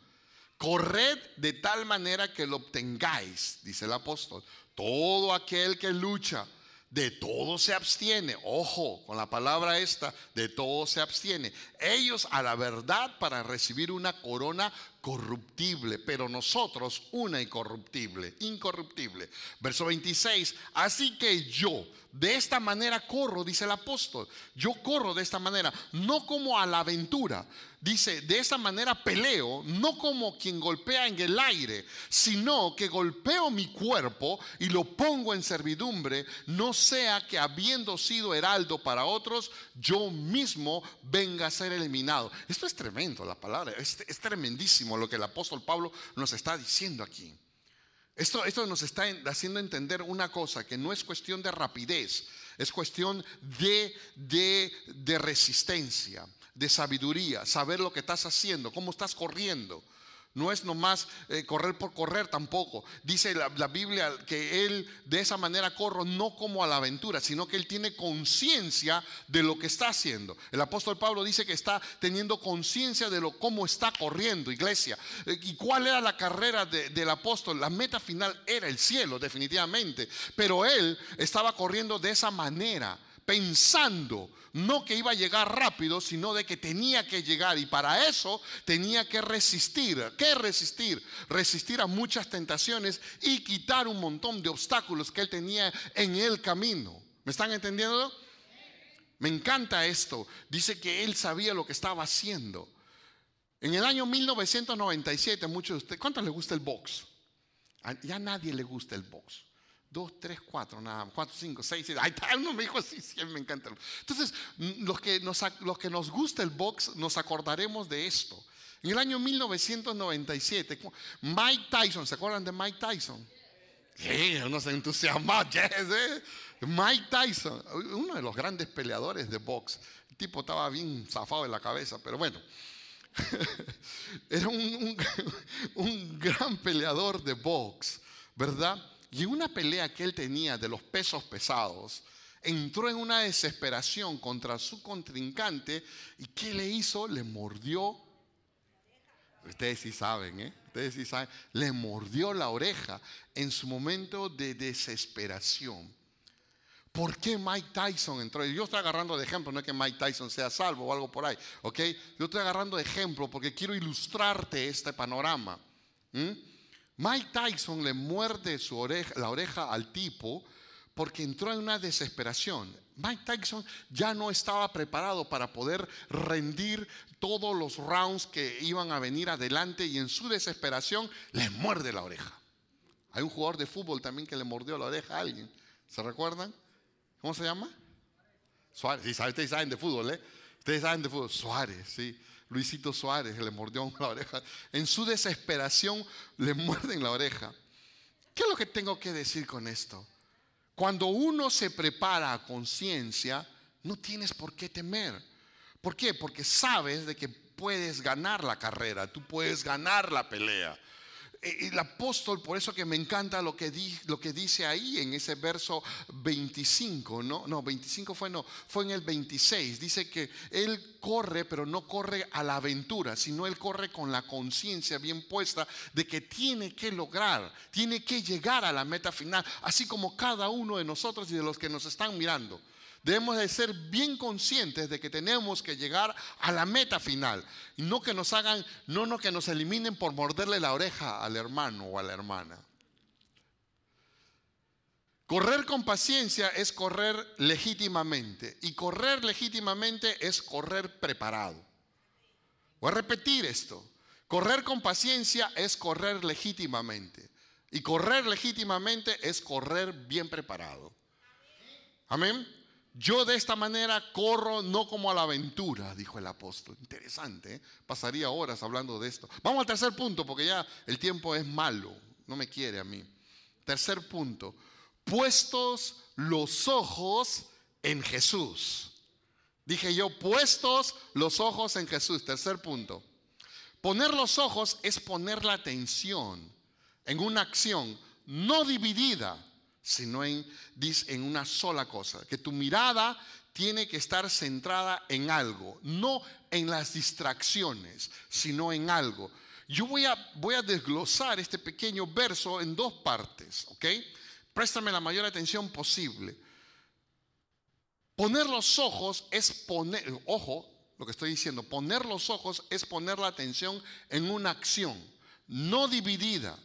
Corred de tal manera que lo obtengáis, dice el apóstol. Todo aquel que lucha, de todo se abstiene. Ojo con la palabra esta, de todo se abstiene. Ellos a la verdad para recibir una corona corruptible, pero nosotros una incorruptible, incorruptible. Verso 26, así que yo de esta manera corro, dice el apóstol, yo corro de esta manera, no como a la aventura, dice, de esta manera peleo, no como quien golpea en el aire, sino que golpeo mi cuerpo y lo pongo en servidumbre, no sea que habiendo sido heraldo para otros, yo mismo venga a ser eliminado. Esto es tremendo, la palabra, es, es tremendísimo lo que el apóstol Pablo nos está diciendo aquí. Esto, esto, nos está haciendo entender una cosa, que no es cuestión de rapidez, es cuestión de, de, de resistencia, de sabiduría, saber lo que estás haciendo, cómo estás corriendo. No es nomás eh, correr por correr tampoco. Dice la, Biblia que él de esa manera corre no como a la aventura, sino que él tiene conciencia de lo que está haciendo. El apóstol Pablo dice que está teniendo conciencia de lo cómo está corriendo, iglesia. Eh, ¿Y cuál era la carrera de, del apóstol? La meta final era el cielo, definitivamente. Pero él estaba corriendo de esa manera pensando no que iba a llegar rápido, sino de que tenía que llegar y para eso tenía que resistir. ¿Qué resistir? Resistir a muchas tentaciones y quitar un montón de obstáculos que él tenía en el camino. ¿Me están entendiendo? Me encanta esto. Dice que él sabía lo que estaba haciendo. En el año 1997, muchos de ustedes, ¿cuántos les gusta el box? Ya a nadie le gusta el box. Dos, tres, cuatro, nada más. Cuatro, cinco, seis, siete. Ahí está, uno me dijo así, sí, me encanta. Entonces, mm, los que, nos, los que nos gusta el box, nos acordaremos de esto. En el año 1997, cu- Mike Tyson, ¿se acuerdan de Mike Tyson? Sí, uno se entusiasma, yes, eh. Mike Tyson, uno de los grandes peleadores de box. El tipo estaba bien zafado de la cabeza, pero bueno. Era un, un- un gran peleador de box, ¿verdad? Y en una pelea que él tenía de los pesos pesados, entró en una desesperación contra su contrincante y ¿qué le hizo? Le mordió. Ustedes sí saben, ¿eh? Ustedes sí saben. Le mordió la oreja en su momento de desesperación. ¿Por qué Mike Tyson entró? Yo estoy agarrando de ejemplo, no es que Mike Tyson sea salvo o algo por ahí, ¿ok? Yo estoy agarrando de ejemplo porque quiero ilustrarte este panorama. ¿m? Mike Tyson le muerde su oreja, la oreja al tipo porque entró en una desesperación. Mike Tyson ya no estaba preparado para poder rendir todos los rounds que iban a venir adelante y en su desesperación le muerde la oreja. Hay un jugador de fútbol también que le mordió la oreja a alguien. ¿Se recuerdan? ¿Cómo se llama? Suárez. Sí, ustedes saben de fútbol, ¿eh? Ustedes saben de fútbol. Suárez, sí. Luisito Suárez le mordió la oreja. En su desesperación le muerden la oreja. ¿Qué es lo que tengo que decir con esto? Cuando uno se prepara a conciencia, no tienes por qué temer. ¿Por qué? Porque sabes de que puedes ganar la carrera, tú puedes ganar la pelea. E- El apóstol, por eso que me encanta lo que dice ahí en ese verso 25, ¿no? No, 25 fue no, fue en el 26. Dice que él corre, pero no corre a la aventura, sino él corre con la conciencia bien puesta de que tiene que lograr, tiene que llegar a la meta final, así como cada uno de nosotros y de los que nos están mirando. Debemos de ser bien conscientes de que tenemos que llegar a la meta final no que nos hagan, no, no que nos eliminen por morderle la oreja al hermano o a la hermana. Correr con paciencia es correr legítimamente y correr legítimamente es correr preparado. Voy a repetir esto. Correr con paciencia es correr legítimamente y correr legítimamente es correr bien preparado. Amén. Yo de esta manera corro no como a la aventura, dijo el apóstol. Interesante, ¿eh? pasaría horas hablando de esto. Vamos al tercer punto, porque ya el tiempo es malo, no me quiere a mí. Tercer punto, puestos los ojos en Jesús. Dije yo, puestos los ojos en Jesús. Tercer punto. Poner los ojos es poner la atención en una acción no dividida, sino en, en una sola cosa. Que tu mirada tiene que estar centrada en algo, no en las distracciones, sino en algo. Yo voy a, voy a desglosar este pequeño verso en dos partes, ¿ok? Préstame la mayor atención posible. Poner los ojos es poner, ojo, lo que estoy diciendo, poner los ojos es poner la atención en una acción, no dividida.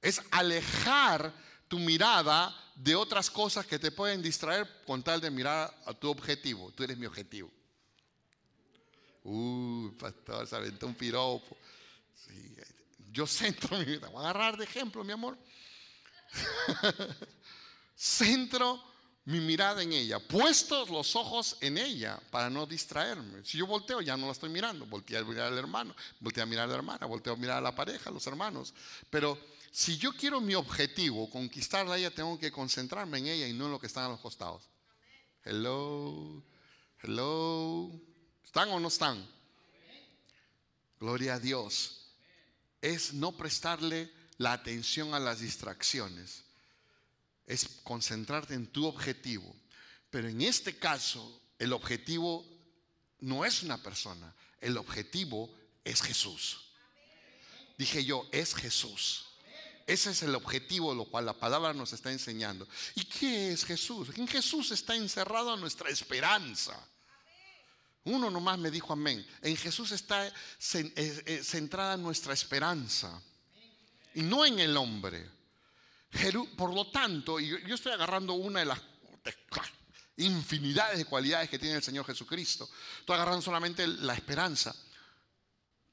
Es alejar tu mirada de otras cosas que te pueden distraer con tal de mirar a tu objetivo. Tú eres mi objetivo. Uh, pastor, se aventó un piropo. Sí, yo centro mi vida. Voy a agarrar de ejemplo, mi amor. centro mi mirada en ella, puestos los ojos en ella para no distraerme. Si yo volteo, ya no la estoy mirando. Volteé a mirar al hermano, volteé a mirar a la hermana, volteo a mirar a la pareja, a los hermanos. Pero si yo quiero mi objetivo, conquistarla a ella, tengo que concentrarme en ella y no en lo que están a los costados. Hello, hello. ¿Están o no están? Gloria a Dios. Es no prestarle la atención a las distracciones es concentrarte en tu objetivo. Pero en este caso, el objetivo no es una persona, el objetivo es Jesús. Dije yo, es Jesús. Ese es el objetivo, lo cual la palabra nos está enseñando. ¿Y qué es Jesús? En Jesús está encerrada nuestra esperanza. Uno nomás me dijo amén. En Jesús está eh, eh, centrada nuestra esperanza. Y no en el hombre. Por lo tanto, yo, estoy agarrando una de las de- infinidades de cualidades que tiene el Señor Jesucristo. Estoy agarrando solamente la esperanza.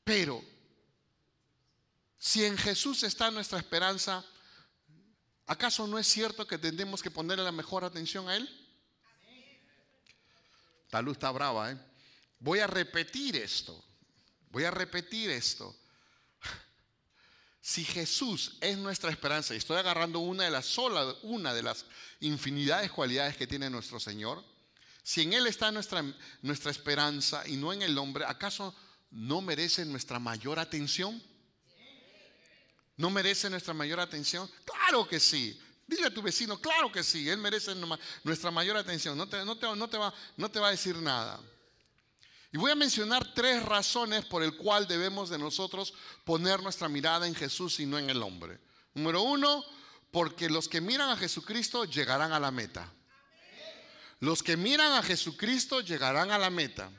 Pero, si en Jesús está nuestra esperanza, ¿Acaso no es cierto que tenemos que ponerle la mejor atención a Él? La luz está brava, ¿eh? Voy a repetir esto. Voy a repetir esto. Si Jesús es nuestra esperanza, y estoy agarrando una de las sola, una de las infinidades cualidades que tiene nuestro Señor, si en Él está nuestra, nuestra esperanza y no en el hombre, ¿acaso no merece nuestra mayor atención? ¿No merece nuestra mayor atención? Claro que sí. Dile a tu vecino, claro que sí, Él merece nuestra mayor atención. No te, va, va a decir nada. Y voy a mencionar tres razones por el cual debemos de nosotros poner nuestra mirada en Jesús y no en el hombre. Número uno, porque los que miran a Jesucristo llegarán a la meta. Los que miran a Jesucristo llegarán a la meta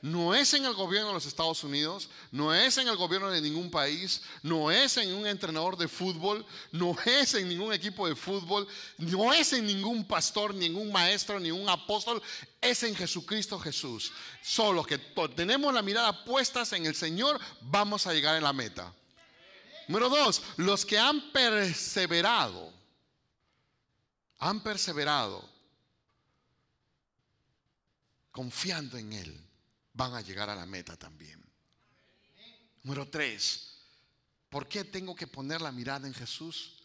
no es en el gobierno de los Estados Unidos, no es en el gobierno de ningún país, no es en un entrenador de fútbol, no es en ningún equipo de fútbol, no es en ningún pastor, ningún maestro, ningún apóstol, es en Jesucristo Jesús. Solo que tenemos la mirada puestas en el Señor, vamos a llegar a la meta. Número dos, los que han perseverado, han perseverado confiando en Él van a llegar a la meta también. Número tres, ¿por qué tengo que poner la mirada en Jesús?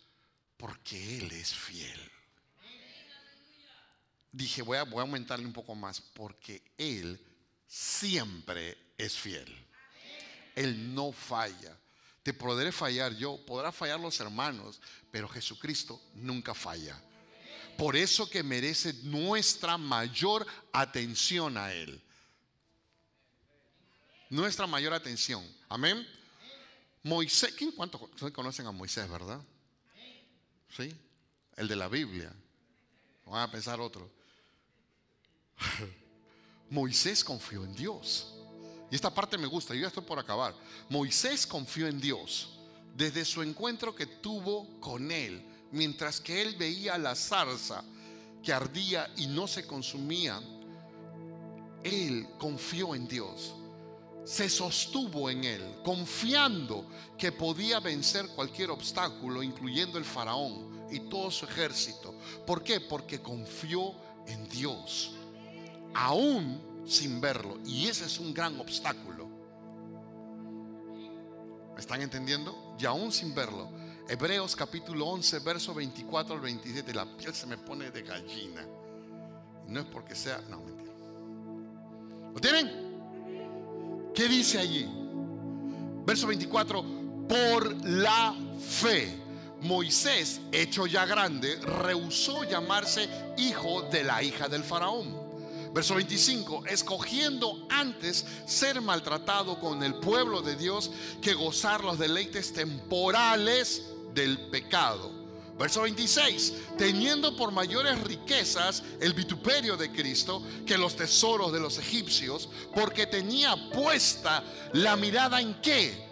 Porque Él es fiel. Dije, voy a, aumentarle un poco más, porque Él siempre es fiel. Él no falla. Te podré fallar yo, podrá fallar los hermanos, pero Jesucristo nunca falla. Por eso que merece nuestra mayor atención a Él nuestra mayor atención. Amén. Moisés, ¿quién cuántos conocen a Moisés, verdad? Sí, el de la Biblia. Van a pensar otro. Moisés confió en Dios. Y esta parte me gusta, yo ya estoy por acabar. Moisés confió en Dios desde su encuentro que tuvo con él, mientras que él veía la zarza que ardía y no se consumía. Él confió en Dios se sostuvo en él, confiando que podía vencer cualquier obstáculo, incluyendo el faraón y todo su ejército. ¿Por qué? Porque confió en Dios, aún sin verlo. Y ese es un gran obstáculo. ¿Me están entendiendo? Y aún sin verlo. Hebreos capítulo 11, verso 24 al 27, la piel se me pone de gallina. No es porque sea, no, mentira. ¿Lo tienen? ¿Qué dice allí? Verso 24, por la fe. Moisés, hecho ya grande, rehusó llamarse hijo de la hija del faraón. Verso 25, escogiendo antes ser maltratado con el pueblo de Dios que gozar los deleites temporales del pecado. Verso 26, teniendo por mayores riquezas el vituperio de Cristo que los tesoros de los egipcios, porque tenía puesta la mirada en qué?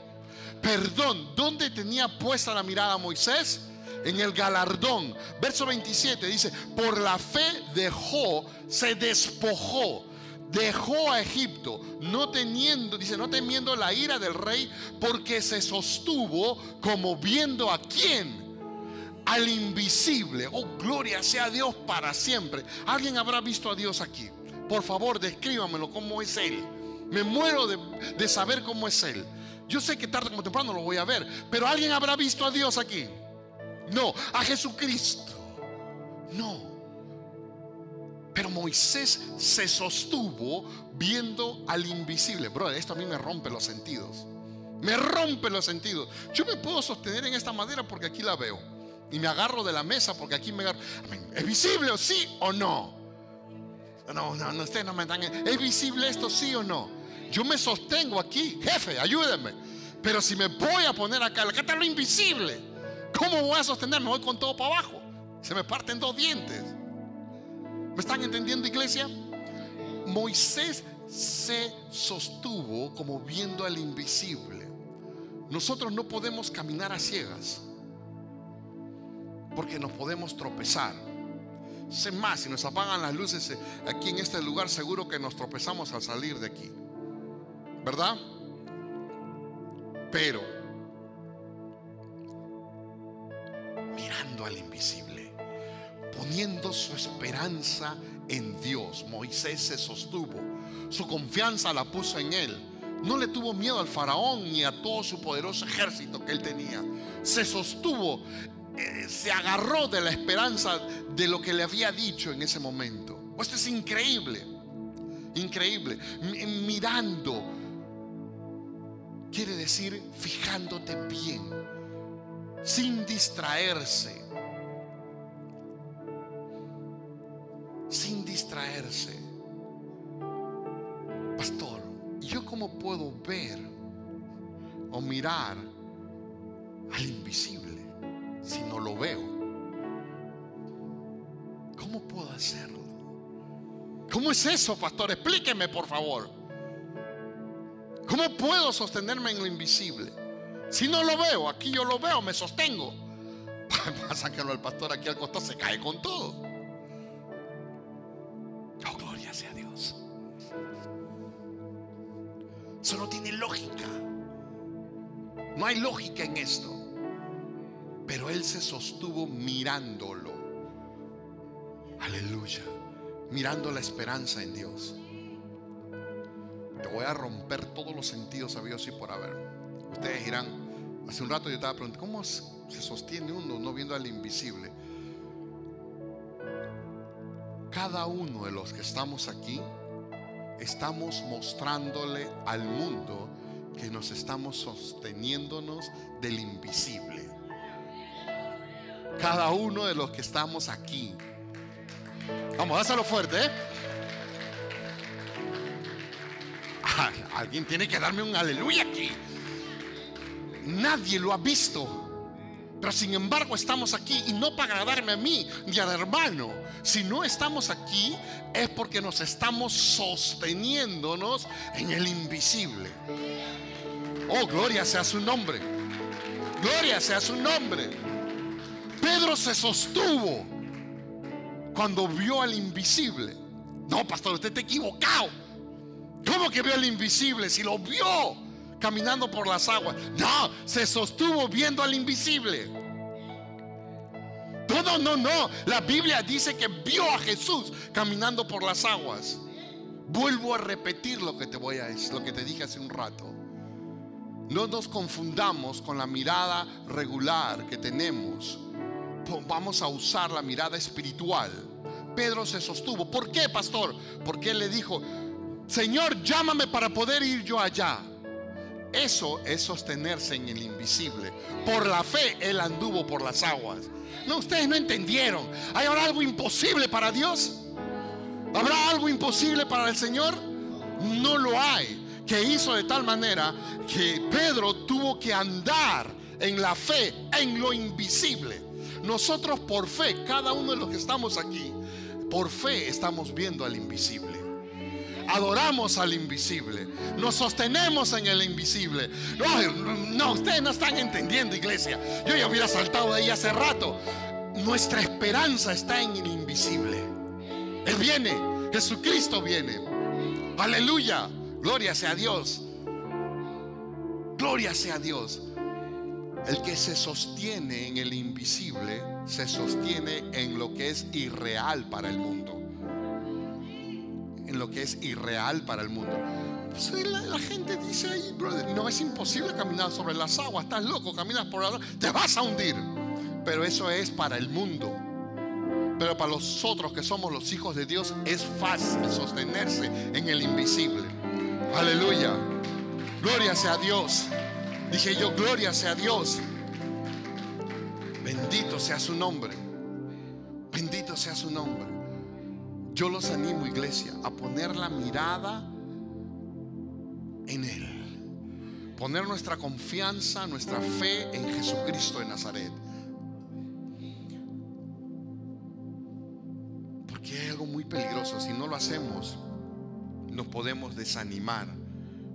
Perdón, ¿dónde tenía puesta la mirada Moisés? En el galardón. Verso 27 dice, por la fe dejó, se despojó dejó a Egipto, no teniendo, dice, no temiendo la ira del rey, porque se sostuvo como viendo a quién, al invisible. Oh, gloria sea Dios para siempre. ¿Alguien habrá visto a Dios aquí? Por favor, descríbamelo cómo es Él. Me muero de, saber cómo es Él. Yo sé que tarde como temprano lo voy a ver, pero ¿alguien habrá visto a Dios aquí? No, a Jesucristo. No. Pero Moisés se sostuvo viendo al invisible. Bro, esto a mí me rompe los sentidos. Me rompe los sentidos. Yo me puedo sostener en esta madera porque aquí la veo y me agarro de la mesa porque aquí me agarro. ¿Es visible sí o no? No, no, no, ustedes no me dan. ¿Es visible esto sí o no? Yo me sostengo aquí, jefe, ayúdenme. Pero si me voy a poner acá, acá está lo invisible. ¿Cómo voy a sostener? Me voy con todo para abajo. Se me parten dos dientes. ¿Me están entendiendo, iglesia? Moisés se sostuvo como viendo al invisible. Nosotros no podemos caminar a ciegas porque nos podemos tropezar. Sé más, si nos apagan las luces eh, aquí en este lugar, seguro que nos tropezamos al salir de aquí. ¿Verdad? Pero, mirando al invisible, poniendo su esperanza en Dios. Moisés se sostuvo, su confianza la puso en él. No le tuvo miedo al faraón ni a todo su poderoso ejército que él tenía. Se sostuvo, eh, se agarró de la esperanza de lo que le había dicho en ese momento. Esto es increíble, increíble. Mi- Mirando quiere decir fijándote bien, sin distraerse, sin distraerse. Pastor, ¿y ¿yo cómo puedo ver o mirar al invisible si no lo veo? ¿Cómo puedo hacerlo? ¿Cómo es eso, pastor? Explíqueme, por favor. ¿Cómo puedo sostenerme en lo invisible? Si no lo veo, aquí yo lo veo, me sostengo. Sáquenlo al pastor aquí al costado, se cae con todo. Oh, gloria sea Dios. Eso no tiene lógica. No hay lógica en esto. Pero él se sostuvo mirándolo. Aleluya. Mirando la esperanza en Dios. Te voy a romper todos los sentidos sabios y por haber. Ustedes dirán, hace un rato yo estaba preguntando, ¿cómo se sostiene uno no viendo al invisible? Cada uno de los que estamos aquí, estamos mostrándole al mundo que nos estamos sosteniéndonos del invisible. Cada uno de los que estamos aquí. Vamos, dáselo fuerte, ¿eh? Alguien tiene que darme un aleluya aquí. Nadie lo ha visto. Pero sin embargo estamos aquí y no para agradarme a mí ni al hermano. Si no estamos aquí es porque nos estamos sosteniéndonos en el invisible. Oh, gloria sea su nombre. Gloria sea su nombre. Pedro se sostuvo cuando vio al invisible. No, pastor, usted está equivocado. ¿Cómo que vio al invisible? Si lo vio caminando por las aguas. No, se sostuvo viendo al invisible. No, no, no, no. La Biblia dice que vio a Jesús caminando por las aguas. Vuelvo a repetir lo que te voy a lo que te dije hace un rato. No nos confundamos con la mirada regular que tenemos. Vamos a usar la mirada espiritual. Pedro se sostuvo. ¿Por qué, pastor? Porque él le dijo, Señor, llámame para poder ir yo allá. Eso es sostenerse en el invisible. Por la fe él anduvo por las aguas. No, ustedes no entendieron. ¿Hay ahora algo imposible para Dios? ¿Habrá algo imposible para el Señor? No lo hay. Que hizo de tal manera que Pedro tuvo que andar en la fe, en lo invisible. Nosotros por fe, cada uno de los que estamos aquí, por fe estamos viendo al invisible adoramos al invisible, nos sostenemos en el invisible. No, ustedes no están entendiendo, iglesia. Yo ya hubiera saltado de ahí hace rato. Nuestra esperanza está en el invisible. Él viene, Jesucristo viene. Aleluya, gloria sea a Dios. Gloria sea a Dios. El que se sostiene en el invisible se sostiene en lo que es irreal para el mundo en lo que es irreal para el mundo. La, la gente dice ahí, brother, no es imposible caminar sobre las aguas, estás loco, caminas por las te vas a hundir. Pero eso es para el mundo. Pero para nosotros que somos los hijos de Dios es fácil sostenerse en el invisible. Aleluya. Gloria sea a Dios. Dije yo, gloria sea Dios. Bendito sea su nombre. Bendito sea su nombre. Yo los animo, iglesia, a poner la mirada en Él. Poner nuestra confianza, nuestra fe en Jesucristo de Nazaret. Porque hay algo muy peligroso. Si no lo hacemos, nos podemos desanimar,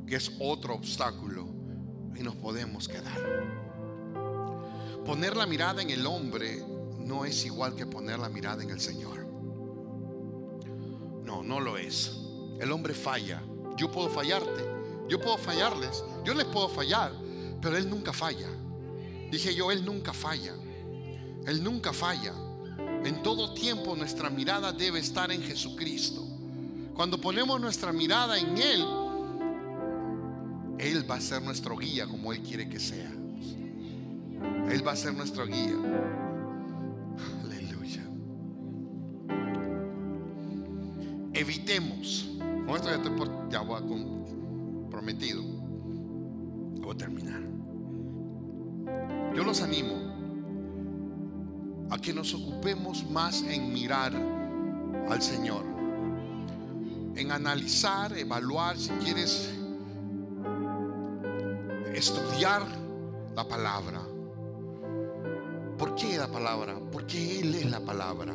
que es otro obstáculo, y nos podemos quedar. Poner la mirada en el hombre no es igual que poner la mirada en el Señor. No, no lo es. El hombre falla. Yo puedo fallarte. Yo puedo fallarles. Yo les puedo fallar. Pero Él nunca falla. Dije yo, Él nunca falla. Él nunca falla. En todo tiempo nuestra mirada debe estar en Jesucristo. Cuando ponemos nuestra mirada en Él, Él va a ser nuestro guía como Él quiere que sea. Él va a ser nuestro guía. Aleluya. Evitemos. Con esto ya, estoy por- ya voy prometido. Voy a terminar. Yo los animo a que nos ocupemos más en mirar al Señor, en analizar, evaluar, si quieres estudiar la palabra. ¿Por qué la palabra? Porque Él es la palabra.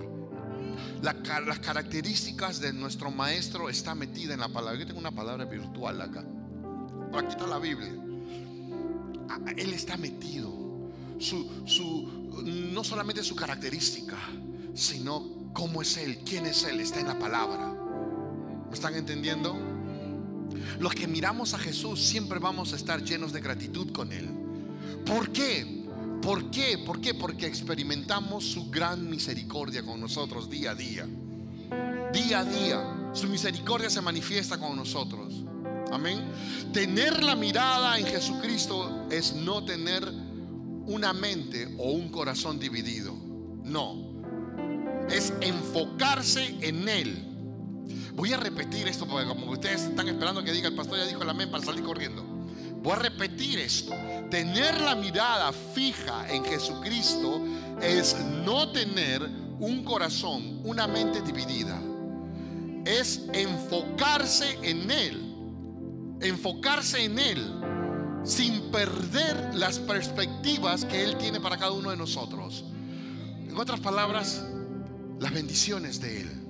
Las características de nuestro maestro está metida en la palabra. Yo tengo una palabra virtual acá. Aquí está la Biblia. Ah, Él está metido. Su, su, no solamente su característica, sino cómo es Él, quién es Él, está en la palabra. ¿Me están entendiendo? Los que miramos a Jesús siempre vamos a estar llenos de gratitud con Él. ¿Por qué? ¿Por qué? ¿Por qué? Porque experimentamos su gran misericordia con nosotros día a día. Día a día. Su misericordia se manifiesta con nosotros. Amén. Tener la mirada en Jesucristo es no tener una mente o un corazón dividido. No. Es enfocarse en Él. Voy a repetir esto porque como ustedes están esperando que diga el pastor ya dijo el amén para salir corriendo. Voy a repetir esto. Tener la mirada fija en Jesucristo es no tener un corazón, una mente dividida. Es enfocarse en Él. Enfocarse en Él sin perder las perspectivas que Él tiene para cada uno de nosotros. En otras palabras, las bendiciones de Él.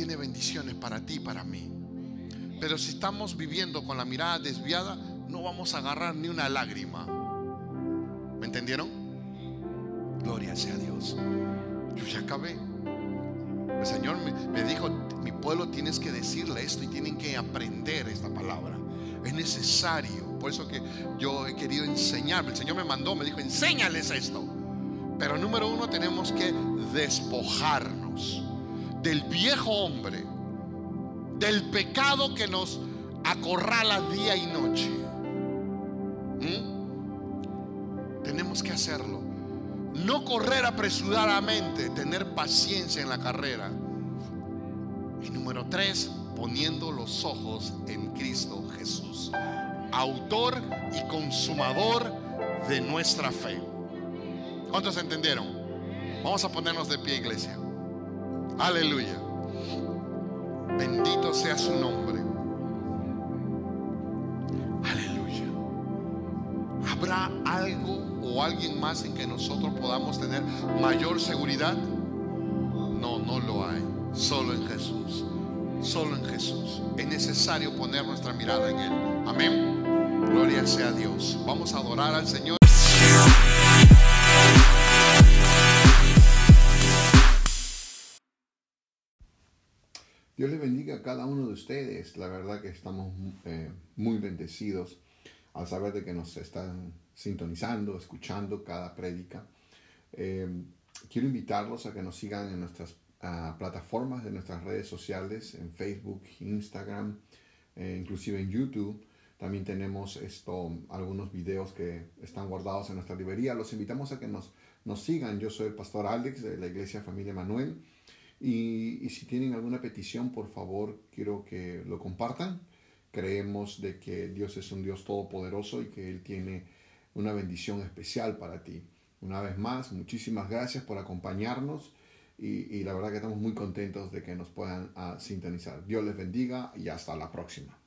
Tiene bendiciones para ti y para mí. Pero si estamos viviendo con la mirada desviada, no vamos a agarrar ni una lágrima. ¿Me entendieron? Gloria sea Dios. Yo ya acabé. El Señor me, me dijo, mi pueblo tienes que decirle esto y tienen que aprender esta palabra. Es necesario. Por eso que yo he querido enseñar. El Señor me mandó, me dijo, enséñales esto. Pero número uno, tenemos que despojarnos del viejo hombre, del pecado que nos acorrala día y noche. ¿Mm? Tenemos que hacerlo. No correr apresuradamente, tener paciencia en la carrera. Y número tres, poniendo los ojos en Cristo Jesús, autor y consumador de nuestra fe. ¿Cuántos entendieron? Vamos a ponernos de pie, iglesia. Aleluya. Bendito sea su nombre. Aleluya. ¿Habrá algo o alguien más en que nosotros podamos tener mayor seguridad? No, no lo hay. Solo en Jesús. Solo en Jesús. Es necesario poner nuestra mirada en Él. Amén. Gloria sea a Dios. Vamos a adorar al Señor. Dios les bendiga a cada uno de ustedes. La verdad que estamos eh, muy bendecidos al saber de que nos están sintonizando, escuchando cada prédica. Eh, quiero invitarlos a que nos sigan en nuestras ah, plataformas de nuestras redes sociales, en Facebook, Instagram, eh, inclusive en YouTube. También tenemos esto, algunos videos que están guardados en nuestra librería. Los invitamos a que nos, nos sigan. Yo soy el pastor Alex de la Iglesia Familia Manuel. Y, si tienen alguna petición, por favor, quiero que lo compartan. Creemos de que Dios es un Dios todopoderoso y que Él tiene una bendición especial para ti. Una vez más, muchísimas gracias por acompañarnos y, y la verdad que estamos muy contentos de que nos puedan ah, sintonizar. Dios les bendiga y hasta la próxima.